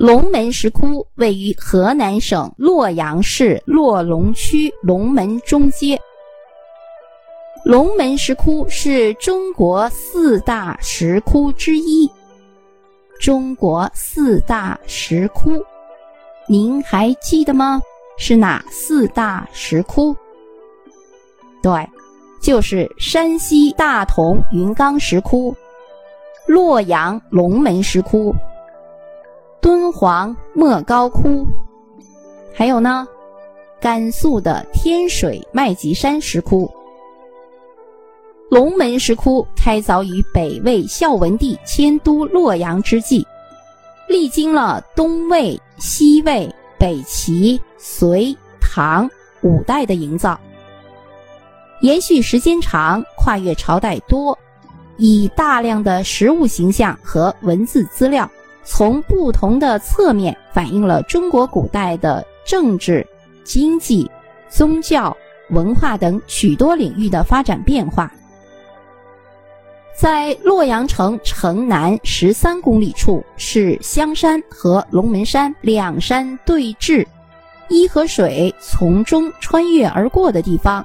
龙门石窟位于河南省洛阳市洛龙区龙门中街。龙门石窟是中国四大石窟之一。中国四大石窟，您还记得吗？是哪四大石窟？对，就是山西大同云冈石窟、洛阳龙门石窟。敦煌莫高窟，还有呢，甘肃的天水麦积山石窟。龙门石窟开凿于北魏孝文帝迁都洛阳之际，历经了东魏、西魏、北齐、隋、唐五代的营造，延续时间长，跨越朝代多，以大量的实物形象和文字资料。从不同的侧面反映了中国古代的政治、经济、宗教、文化等许多领域的发展变化。在洛阳城城南十三公里处，是香山和龙门山两山对峙，一河水从中穿越而过的地方。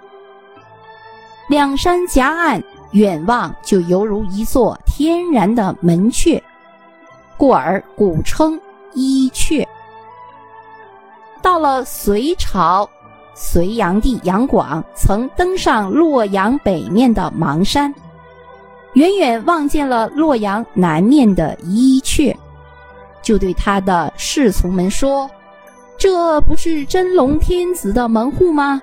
两山夹岸，远望就犹如一座天然的门阙。故而古称伊阙。到了隋朝，隋炀帝杨广曾登上洛阳北面的邙山，远远望见了洛阳南面的伊阙，就对他的侍从们说：“这不是真龙天子的门户吗？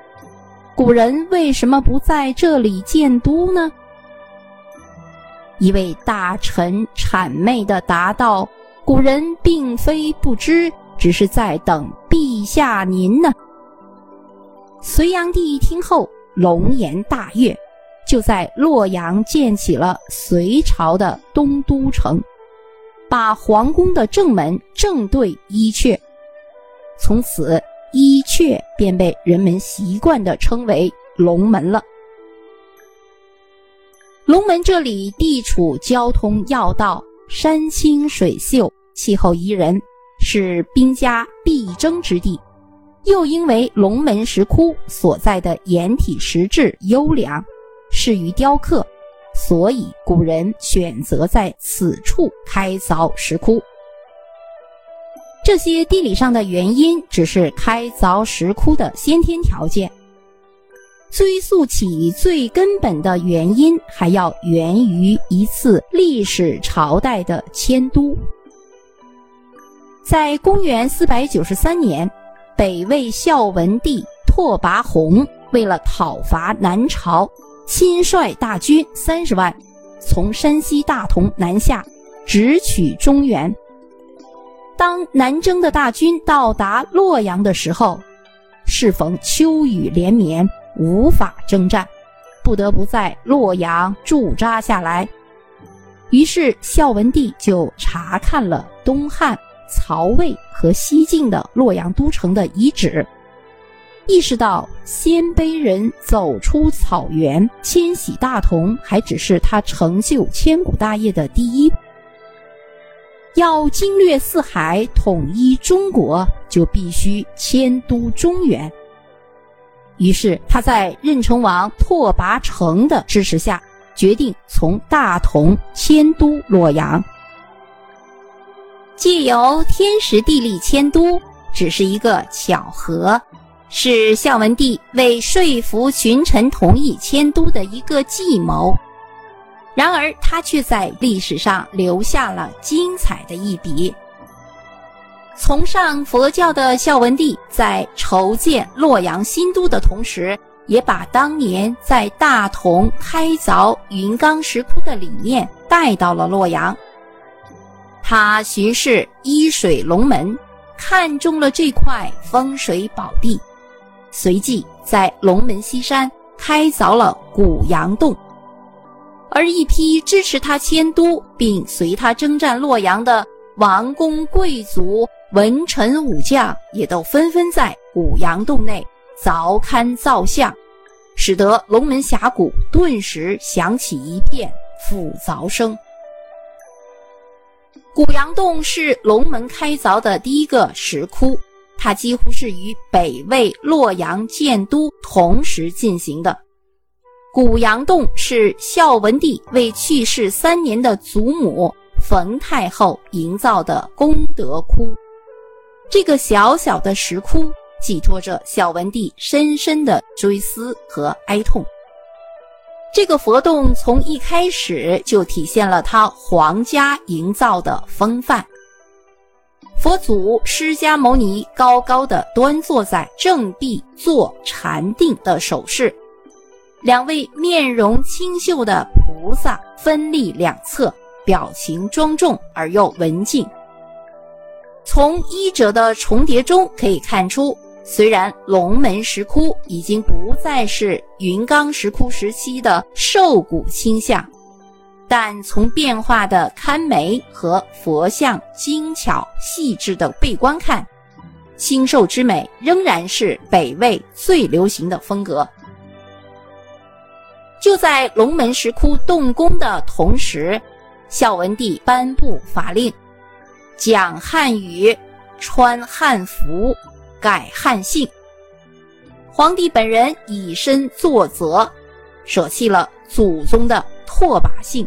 古人为什么不在这里建都呢？”一位大臣谄媚的答道：“古人并非不知，只是在等陛下您呢。”隋炀帝一听后龙颜大悦，就在洛阳建起了隋朝的东都城，把皇宫的正门正对伊阙，从此伊阙便被人们习惯地称为龙门了。龙门这里地处交通要道，山清水秀，气候宜人，是兵家必争之地。又因为龙门石窟所在的岩体石质优良，适于雕刻，所以古人选择在此处开凿石窟。这些地理上的原因，只是开凿石窟的先天条件。追溯起最根本的原因，还要源于一次历史朝代的迁都。在公元四百九十三年，北魏孝文帝拓跋宏为了讨伐南朝，亲率大军三十万，从山西大同南下，直取中原。当南征的大军到达洛阳的时候，适逢秋雨连绵。无法征战，不得不在洛阳驻扎下来。于是孝文帝就查看了东汉、曹魏和西晋的洛阳都城的遗址，意识到鲜卑人走出草原迁徙大同，还只是他成就千古大业的第一步。要经略四海，统一中国，就必须迁都中原。于是他在任城王拓跋成的支持下，决定从大同迁都洛阳。借由天时地利迁都，只是一个巧合，是孝文帝为说服群臣同意迁都的一个计谋。然而，他却在历史上留下了精彩的一笔。崇尚佛教的孝文帝在筹建洛阳新都的同时，也把当年在大同开凿云冈石窟的理念带到了洛阳。他巡视伊水龙门，看中了这块风水宝地，随即在龙门西山开凿了古阳洞。而一批支持他迁都并随他征战洛阳的王公贵族。文臣武将也都纷纷在古阳洞内凿龛造像，使得龙门峡谷顿时响起一片斧凿声。古阳洞是龙门开凿的第一个石窟，它几乎是与北魏洛阳建都同时进行的。古阳洞是孝文帝为去世三年的祖母冯太后营造的功德窟。这个小小的石窟寄托着孝文帝深深的追思和哀痛。这个佛洞从一开始就体现了他皇家营造的风范。佛祖释迦牟尼高高的端坐在正壁做禅定的手势，两位面容清秀的菩萨分立两侧，表情庄重而又文静。从衣褶的重叠中可以看出。虽然龙门石窟已经不再是云冈石窟时期的瘦骨倾向，但从变化的龛眉和佛像精巧细致的背观看，清瘦之美仍然是北魏最流行的风格。就在龙门石窟动工的同时，孝文帝颁布法令，讲汉语，穿汉服。改汉姓，皇帝本人以身作则，舍弃了祖宗的拓跋姓，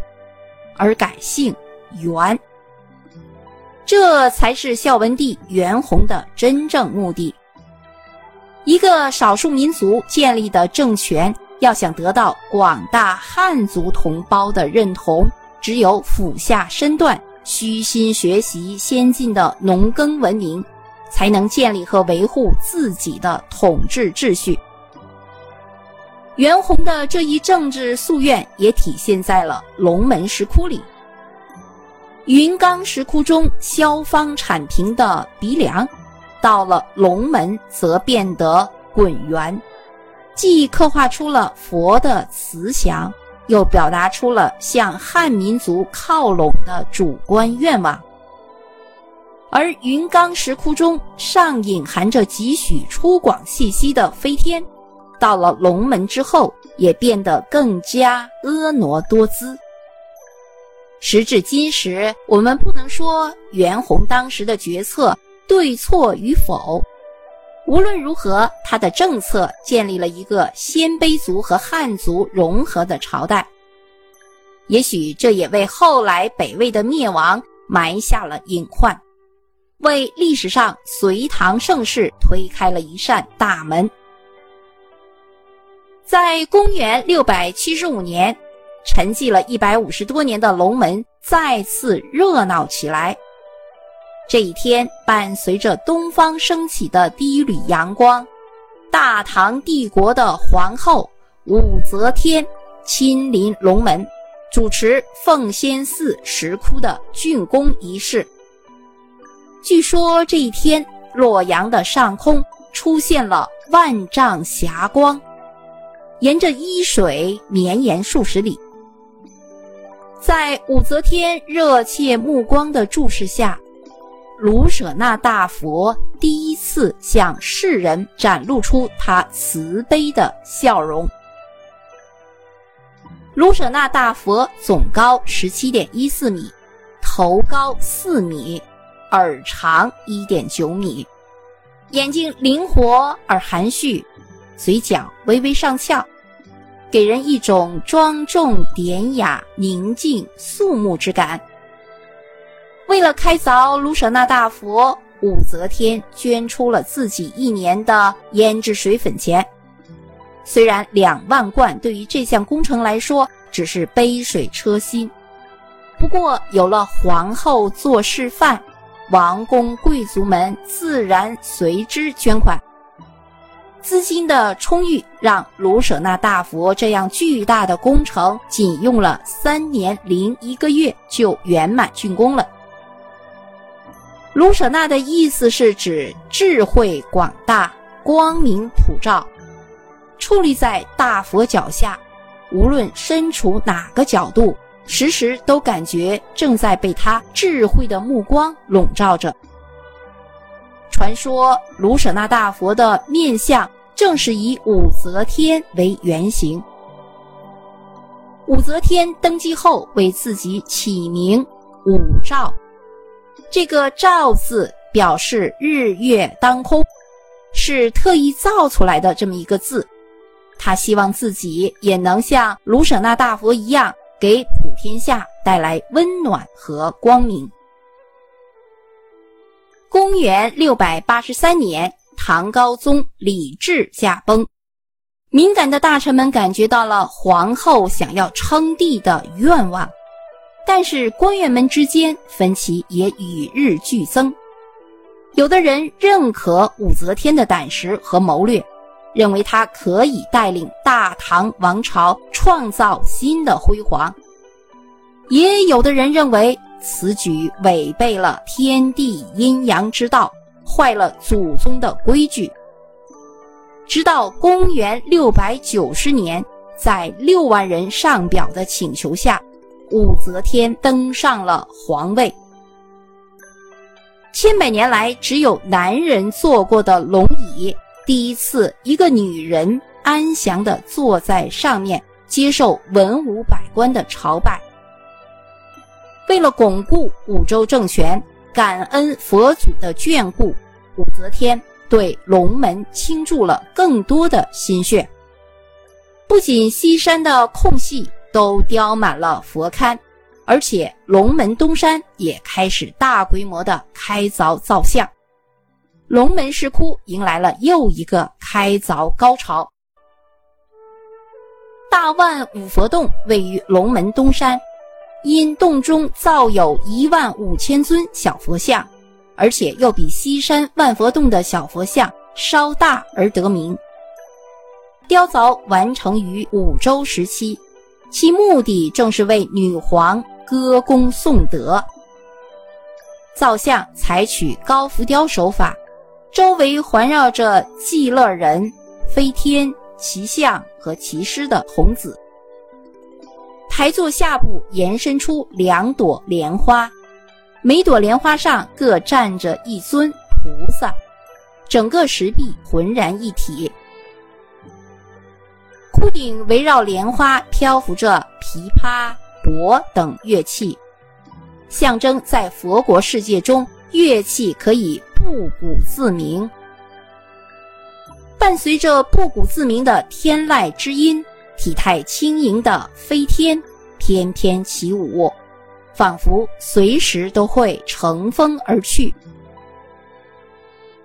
而改姓元。这才是孝文帝元宏的真正目的。一个少数民族建立的政权，要想得到广大汉族同胞的认同，只有俯下身段，虚心学习先进的农耕文明。才能建立和维护自己的统治秩序。袁弘的这一政治夙愿也体现在了龙门石窟里。云冈石窟中萧方铲平的鼻梁，到了龙门则变得滚圆，既刻画出了佛的慈祥，又表达出了向汉民族靠拢的主观愿望。而云冈石窟中尚隐含着几许粗犷气息的飞天，到了龙门之后，也变得更加婀娜多姿。时至今时，我们不能说袁弘当时的决策对错与否，无论如何，他的政策建立了一个鲜卑族和汉族融合的朝代。也许这也为后来北魏的灭亡埋下了隐患。为历史上隋唐盛世推开了一扇大门。在公元六百七十五年，沉寂了一百五十多年的龙门再次热闹起来。这一天，伴随着东方升起的第一缕阳光，大唐帝国的皇后武则天亲临龙门，主持奉先寺石窟的竣工仪式。据说这一天，洛阳的上空出现了万丈霞光，沿着伊水绵延数十里。在武则天热切目光的注视下，卢舍那大佛第一次向世人展露出他慈悲的笑容。卢舍那大佛总高十七点一四米，头高四米。耳长一点九米，眼睛灵活而含蓄，嘴角微微上翘，给人一种庄重典雅、宁静肃穆之感。为了开凿卢舍那大佛，武则天捐出了自己一年的胭脂水粉钱。虽然两万贯对于这项工程来说只是杯水车薪，不过有了皇后做示范。王公贵族们自然随之捐款，资金的充裕让卢舍那大佛这样巨大的工程仅用了三年零一个月就圆满竣工了。卢舍那的意思是指智慧广大、光明普照，矗立在大佛脚下，无论身处哪个角度。时时都感觉正在被他智慧的目光笼罩着。传说卢舍那大佛的面相正是以武则天为原型。武则天登基后为自己起名武曌，这个“照”字表示日月当空，是特意造出来的这么一个字。他希望自己也能像卢舍那大佛一样，给普天下带来温暖和光明。公元六百八十三年，唐高宗李治驾崩，敏感的大臣们感觉到了皇后想要称帝的愿望，但是官员们之间分歧也与日俱增。有的人认可武则天的胆识和谋略，认为她可以带领大唐王朝创造新的辉煌；也有的人认为。此举违背了天地阴阳之道，坏了祖宗的规矩。直到公元六百九十年，在六万人上表的请求下，武则天登上了皇位。千百年来只有男人坐过的龙椅，第一次一个女人安详地坐在上面，接受文武百官的朝拜。为了巩固武周政权，感恩佛祖的眷顾，武则天对龙门倾注了更多的心血。不仅西山的空隙都雕满了佛龛，而且龙门东山也开始大规模的开凿造像，龙门石窟迎来了又一个开凿高潮。大万五佛洞位于龙门东山。因洞中造有一万五千尊小佛像，而且又比西山万佛洞的小佛像稍大而得名。雕凿完成于五周时期，其目的正是为女皇歌功颂德。造像采取高浮雕手法，周围环绕着寂乐人、飞天、骑象和骑狮的童子。台座下部延伸出两朵莲花，每朵莲花上各站着一尊菩萨，整个石壁浑然一体。屋顶围绕莲花漂浮着琵琶、钵等乐器，象征在佛国世界中乐器可以布谷自鸣。伴随着布谷自鸣的天籁之音。体态轻盈的飞天翩翩起舞，仿佛随时都会乘风而去。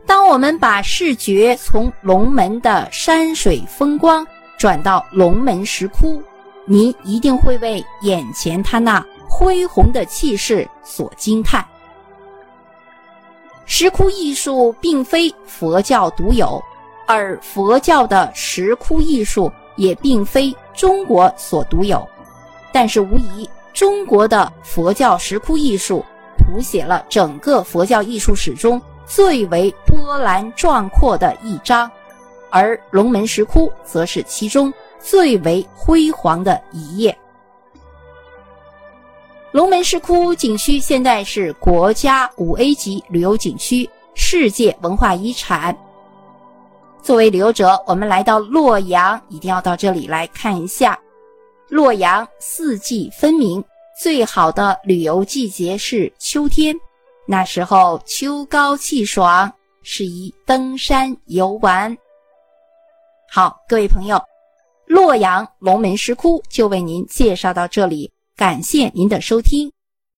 当我们把视觉从龙门的山水风光转到龙门石窟，您一定会为眼前它那恢宏的气势所惊叹。石窟艺术并非佛教独有，而佛教的石窟艺术。也并非中国所独有，但是无疑，中国的佛教石窟艺术谱写了整个佛教艺术史中最为波澜壮阔的一章，而龙门石窟则是其中最为辉煌的一页。龙门石窟景区现在是国家五 A 级旅游景区、世界文化遗产。作为旅游者，我们来到洛阳，一定要到这里来看一下。洛阳四季分明，最好的旅游季节是秋天，那时候秋高气爽，适宜登山游玩。好，各位朋友，洛阳龙门石窟就为您介绍到这里，感谢您的收听。